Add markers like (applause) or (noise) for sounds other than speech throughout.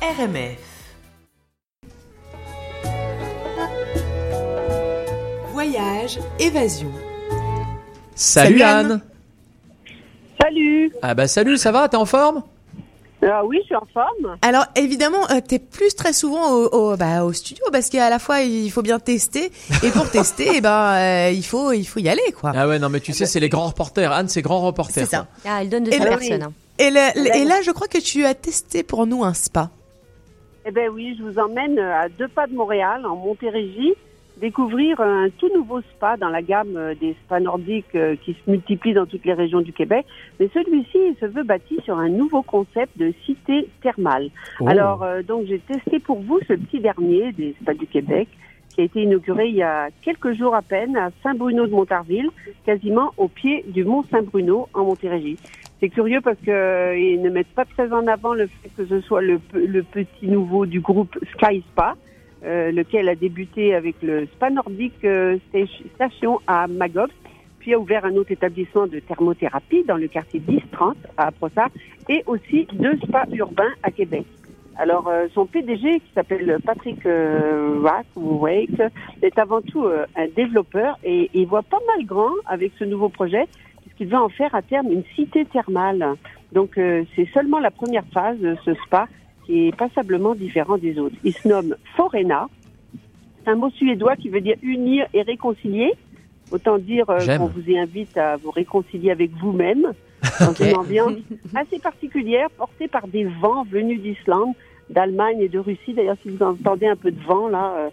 RMF. Voyage, évasion. Salut, Salut, Anne. Anne. Salut Ah bah salut, ça va? T'es en forme? Ah oui, je suis en forme. Alors évidemment, euh, t'es plus très souvent au, au, bah, au studio parce qu'à la fois il faut bien tester et pour (laughs) tester, eh ben euh, il faut il faut y aller quoi. Ah ouais, non mais tu sais, c'est les grands reporters. Anne, c'est grand reporter. C'est ça. Ah, elle donne de Et sa ben- personne. hein. Et, le- et là, je crois que tu as testé pour nous un spa. Eh ben oui, je vous emmène à deux pas de Montréal, en Montérégie, découvrir un tout nouveau spa dans la gamme euh, des spas nordiques euh, qui se multiplient dans toutes les régions du Québec. Mais celui-ci, se veut bâti sur un nouveau concept de cité thermale. Oh. Alors, euh, donc, j'ai testé pour vous ce petit dernier des spas du Québec qui a été inauguré il y a quelques jours à peine à Saint-Bruno de Montarville, quasiment au pied du mont Saint-Bruno en Montérégie. C'est curieux parce que euh, ne mettent pas très en avant le fait que ce soit le, pe- le petit nouveau du groupe Sky Spa, euh, lequel a débuté avec le Spa Nordique euh, sta- Station à Magog, puis a ouvert un autre établissement de thermothérapie dans le quartier 10-30 à Brossard, et aussi deux spas urbains à Québec. Alors, son PDG, qui s'appelle Patrick ou Wake, est avant tout un développeur et il voit pas mal grand avec ce nouveau projet, puisqu'il veut en faire à terme une cité thermale. Donc, euh, c'est seulement la première phase de ce spa qui est passablement différent des autres. Il se nomme Forena. C'est un mot suédois qui veut dire unir et réconcilier. Autant dire euh, qu'on vous invite à vous réconcilier avec vous-même (laughs) dans une ambiance assez particulière portée par des vents venus d'Islande, d'Allemagne et de Russie. D'ailleurs, si vous entendez un peu de vent là, euh,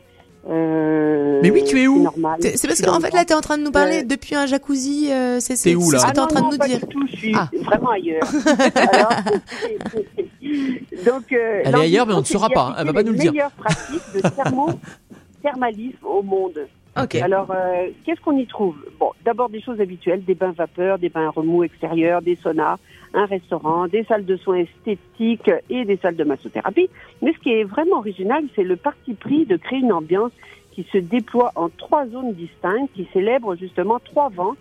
euh, Mais oui, tu es où. C'est parce qu'en fait là, t'es en train de nous parler depuis un jacuzzi. euh, c'est c'est- T'es où, c'est là ce que Ah t'es en train non, de nous pas dire. du tout, je suis Ah. vraiment ailleurs. (laughs) Alors, (laughs) donc, euh, Elle est ailleurs, mais on ne saura pas, elle va pas nous le dire. meilleures pratiques de thermo-thermalisme (laughs) au monde. Ok. Alors, qu'est-ce qu'on y trouve? Bon, d'abord des choses habituelles, des bains vapeur, des bains remous extérieurs, des saunas, un restaurant, des salles de soins esthétiques et des salles de massothérapie. Mais ce qui est vraiment original, c'est le parti pris de créer une ambiance qui se déploie en trois zones distinctes, qui célèbrent justement trois vents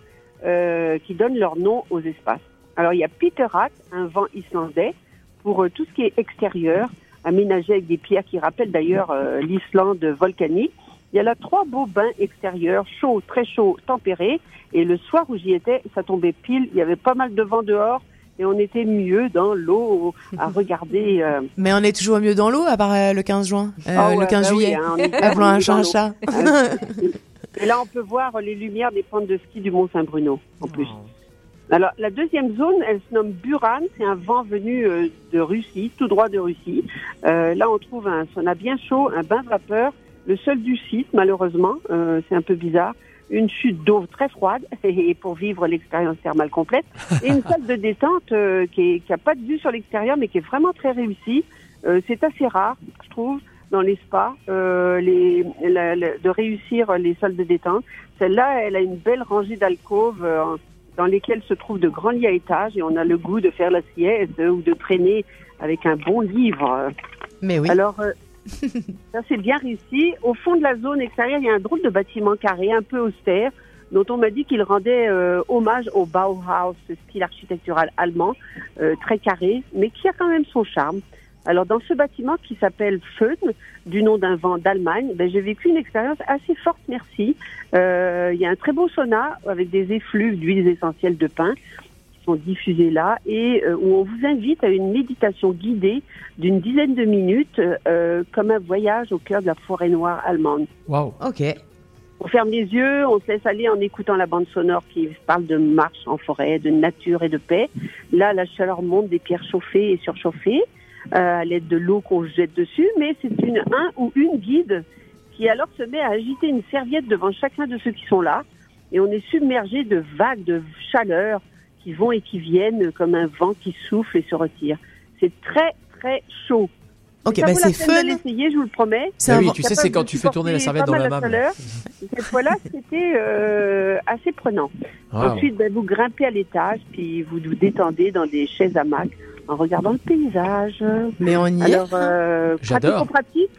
euh, qui donnent leur nom aux espaces. Alors, il y a Peterak, un vent islandais, pour euh, tout ce qui est extérieur, aménagé avec des pierres qui rappellent d'ailleurs euh, l'Islande volcanique. Il y a là trois beaux bains extérieurs, chauds, très chauds, tempérés. Et le soir où j'y étais, ça tombait pile. Il y avait pas mal de vent dehors et on était mieux dans l'eau à (laughs) regarder. euh, Mais on est toujours mieux dans l'eau à part euh, le 15 juin, euh, ah le 15 bah oui, juillet. hein, on (laughs) est Appelons un chat chat. Et là, on peut voir les lumières des pentes de ski du Mont Saint-Bruno, en plus. Alors, la deuxième zone, elle se nomme Buran. C'est un vent venu euh, de Russie, tout droit de Russie. Euh, là, on trouve un sauna bien chaud, un bain vapeur, le seul du site, malheureusement. Euh, c'est un peu bizarre. Une chute d'eau très froide (laughs) et pour vivre l'expérience thermale complète. Et une salle de détente euh, qui n'a pas de vue sur l'extérieur, mais qui est vraiment très réussie. Euh, c'est assez rare, je trouve, dans les spas, euh, les, la- la- de réussir les salles de détente. Celle-là, elle a une belle rangée d'alcôves euh, dans lesquelles se trouvent de grands lits à étages et on a le goût de faire la sieste ou de traîner avec un bon livre. Mais oui. Alors, euh, (laughs) ça c'est bien réussi. Au fond de la zone extérieure, il y a un drôle de bâtiment carré, un peu austère, dont on m'a dit qu'il rendait euh, hommage au Bauhaus, style architectural allemand, euh, très carré, mais qui a quand même son charme. Alors, dans ce bâtiment qui s'appelle Föhn, du nom d'un vent d'Allemagne, ben, j'ai vécu une expérience assez forte, merci. Euh, il y a un très beau sauna avec des effluves d'huiles essentielles de pin sont diffusés là et euh, où on vous invite à une méditation guidée d'une dizaine de minutes, euh, comme un voyage au cœur de la forêt noire allemande. Waouh. Ok. On ferme les yeux, on se laisse aller en écoutant la bande sonore qui parle de marche en forêt, de nature et de paix. Là, la chaleur monte des pierres chauffées et surchauffées euh, à l'aide de l'eau qu'on jette dessus, mais c'est une un ou une guide qui alors se met à agiter une serviette devant chacun de ceux qui sont là, et on est submergé de vagues de chaleur qui vont et qui viennent comme un vent qui souffle et se retire. C'est très très chaud. Ok, bah c'est fun. l'essayer, je vous le promets. C'est Bah un oui, tu sais, c'est quand tu fais tourner la serviette dans la chaleur. (laughs) Cette fois-là, c'était euh, assez prenant. Waouh. Ensuite, ben, vous grimpez à l'étage, puis vous vous détendez dans des chaises hamacs en regardant le paysage. Mais on y est. Alors, euh, J'adore. pratique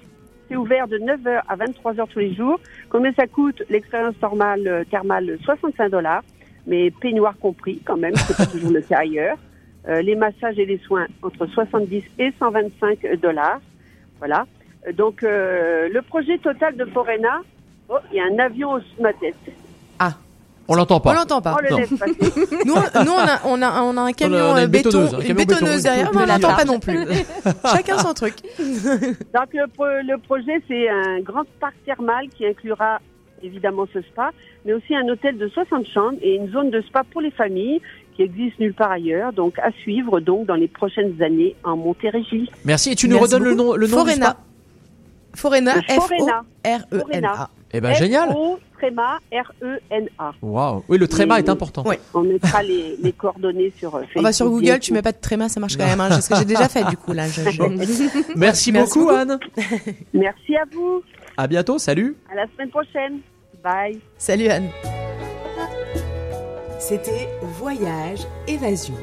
c'est ouvert de 9h à 23h tous les jours. Combien ça coûte L'expérience normale euh, thermale, 65 dollars, mais peignoir compris quand même, c'est pas toujours le cas ailleurs. Euh, les massages et les soins entre 70 et 125 dollars. Voilà. Donc, euh, le projet total de Forena, oh, il y a un avion au-dessus de ma tête. On l'entend On pas. l'entend pas. Oh, le Non. laisse passer. (laughs) Nous, on- nous on, a, on, a, on a un camion On a une euh, béton, bétonneuse, un une camion bétonneuse béton. derrière, mais on Ne l'entend pas pas. non plus. (laughs) Chacun son truc. Donc, le, pro- le projet, c'est un grand parc thermal qui inclura évidemment ce spa, mais aussi un hôtel de 60 chambres et une zone de spa pour les familles qui existe nulle part ailleurs. Donc, à suivre donc dans les prochaines années en Montérégie. Merci. Et tu nous Merci redonnes le nom, le nom du Forena. spa? Le Forena, Forena. F-O-R-E-N-A. Eh ben génial. F-O, tréma, R-E-N-A. Waouh. Oui, le tréma Et- est important. Ouais. On mettra les, les coordonnées sur euh, Facebook. On va sur Google, tu mets pas de tréma, ça marche quand même. Hein, c'est ce que j'ai déjà fait du coup là. je- je- (laughs) Merci, Merci beaucoup, beaucoup. Anne. (laughs) Merci à vous. À bientôt. Salut. À la semaine prochaine. Bye. Salut Anne. C'était Voyage Évasion.